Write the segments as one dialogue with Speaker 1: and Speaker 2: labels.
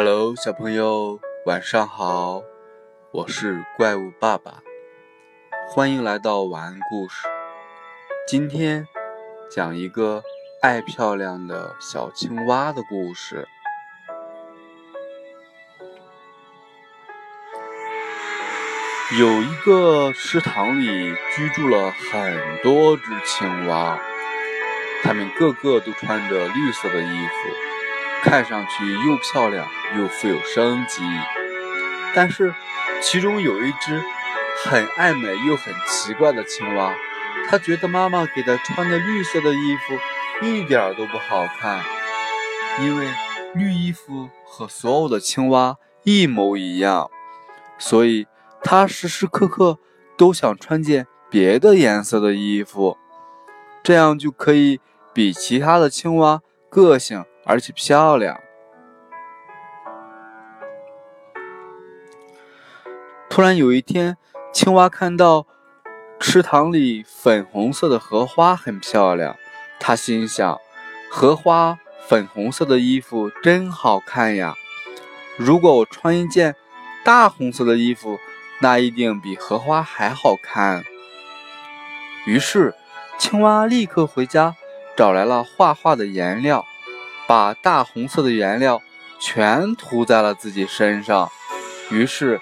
Speaker 1: Hello，小朋友，晚上好！我是怪物爸爸，欢迎来到晚安故事。今天讲一个爱漂亮的小青蛙的故事。有一个池塘里居住了很多只青蛙，它们个个都穿着绿色的衣服，看上去又漂亮又富有生机。但是，其中有一只很爱美又很奇怪的青蛙，它觉得妈妈给它穿的绿色的衣服一点都不好看，因为绿衣服和所有的青蛙一模一样，所以。它时时刻刻都想穿件别的颜色的衣服，这样就可以比其他的青蛙个性而且漂亮。突然有一天，青蛙看到池塘里粉红色的荷花很漂亮，它心想：荷花粉红色的衣服真好看呀！如果我穿一件大红色的衣服。那一定比荷花还好看。于是，青蛙立刻回家找来了画画的颜料，把大红色的颜料全涂在了自己身上。于是，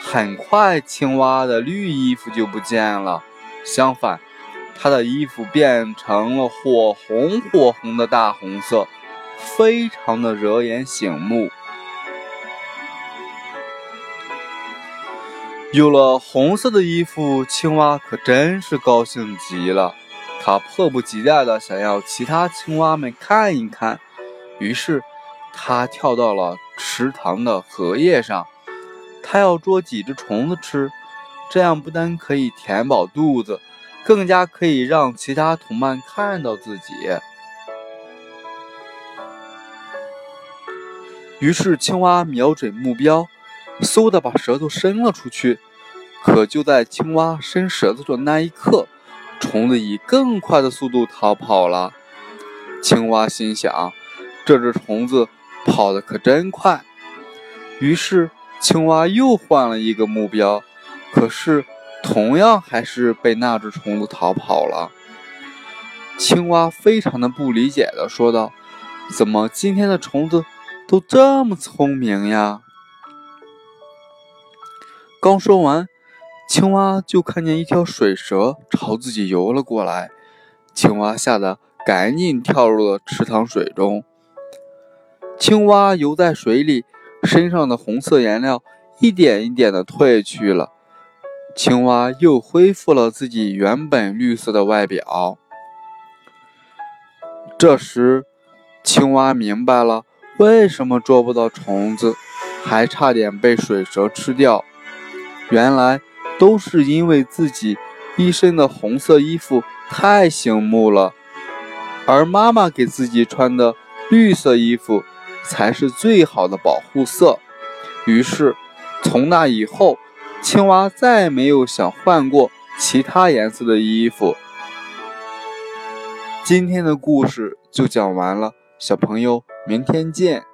Speaker 1: 很快青蛙的绿衣服就不见了，相反，它的衣服变成了火红火红的大红色，非常的惹眼醒目。有了红色的衣服，青蛙可真是高兴极了。它迫不及待地想要其他青蛙们看一看。于是，它跳到了池塘的荷叶上，它要捉几只虫子吃。这样不但可以填饱肚子，更加可以让其他同伴看到自己。于是，青蛙瞄准目标。嗖的把舌头伸了出去，可就在青蛙伸舌头的那一刻，虫子以更快的速度逃跑了。青蛙心想：这只虫子跑得可真快。于是，青蛙又换了一个目标，可是同样还是被那只虫子逃跑了。青蛙非常的不理解的说道：“怎么今天的虫子都这么聪明呀？”刚说完，青蛙就看见一条水蛇朝自己游了过来。青蛙吓得赶紧跳入了池塘水中。青蛙游在水里，身上的红色颜料一点一点的褪去了，青蛙又恢复了自己原本绿色的外表。这时，青蛙明白了为什么捉不到虫子，还差点被水蛇吃掉。原来都是因为自己一身的红色衣服太醒目了，而妈妈给自己穿的绿色衣服才是最好的保护色。于是，从那以后，青蛙再没有想换过其他颜色的衣服。今天的故事就讲完了，小朋友，明天见。